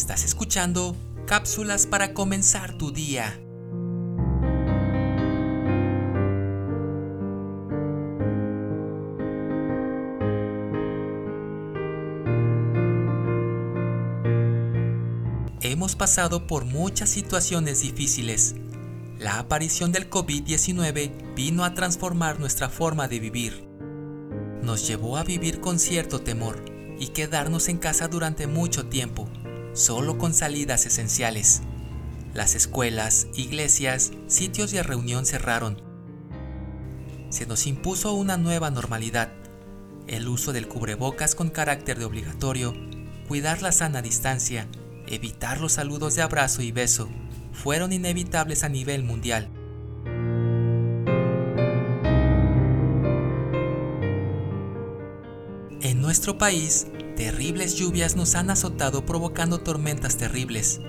Estás escuchando cápsulas para comenzar tu día. Hemos pasado por muchas situaciones difíciles. La aparición del COVID-19 vino a transformar nuestra forma de vivir. Nos llevó a vivir con cierto temor y quedarnos en casa durante mucho tiempo solo con salidas esenciales. Las escuelas, iglesias, sitios de reunión cerraron. Se nos impuso una nueva normalidad, el uso del cubrebocas con carácter de obligatorio, cuidar la sana distancia, evitar los saludos de abrazo y beso, fueron inevitables a nivel mundial. En nuestro país, Terribles lluvias nos han azotado provocando tormentas terribles,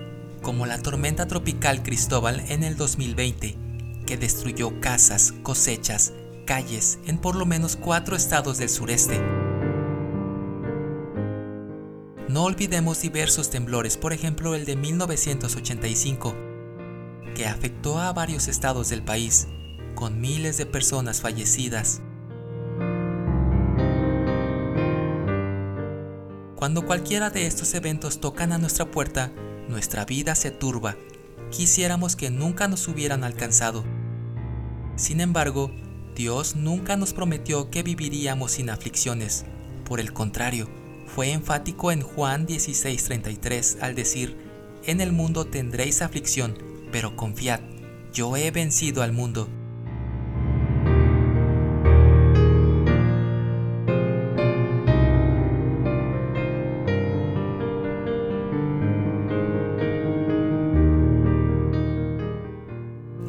como la tormenta tropical Cristóbal en el 2020, que destruyó casas, cosechas, calles en por lo menos cuatro estados del sureste. No olvidemos diversos temblores, por ejemplo el de 1985, que afectó a varios estados del país, con miles de personas fallecidas. Cuando cualquiera de estos eventos tocan a nuestra puerta, nuestra vida se turba. Quisiéramos que nunca nos hubieran alcanzado. Sin embargo, Dios nunca nos prometió que viviríamos sin aflicciones. Por el contrario, fue enfático en Juan 16:33 al decir, En el mundo tendréis aflicción, pero confiad, yo he vencido al mundo.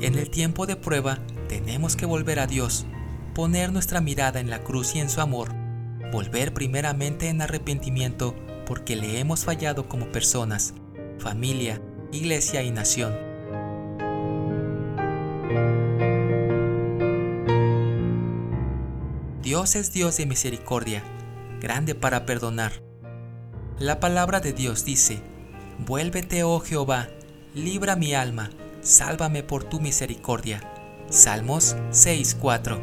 En el tiempo de prueba tenemos que volver a Dios, poner nuestra mirada en la cruz y en su amor, volver primeramente en arrepentimiento porque le hemos fallado como personas, familia, iglesia y nación. Dios es Dios de misericordia, grande para perdonar. La palabra de Dios dice, Vuélvete, oh Jehová, libra mi alma, sálvame por tu misericordia. Salmos 6:4.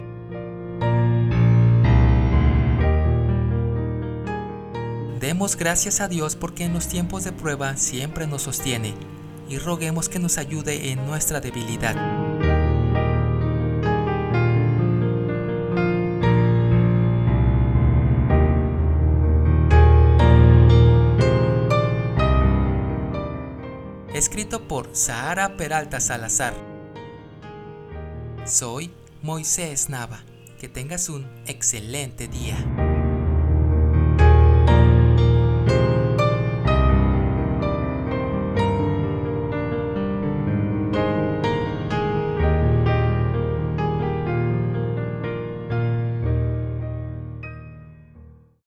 Demos gracias a Dios porque en los tiempos de prueba siempre nos sostiene y roguemos que nos ayude en nuestra debilidad. Escrito por Sahara Peralta Salazar. Soy Moisés Nava. Que tengas un excelente día.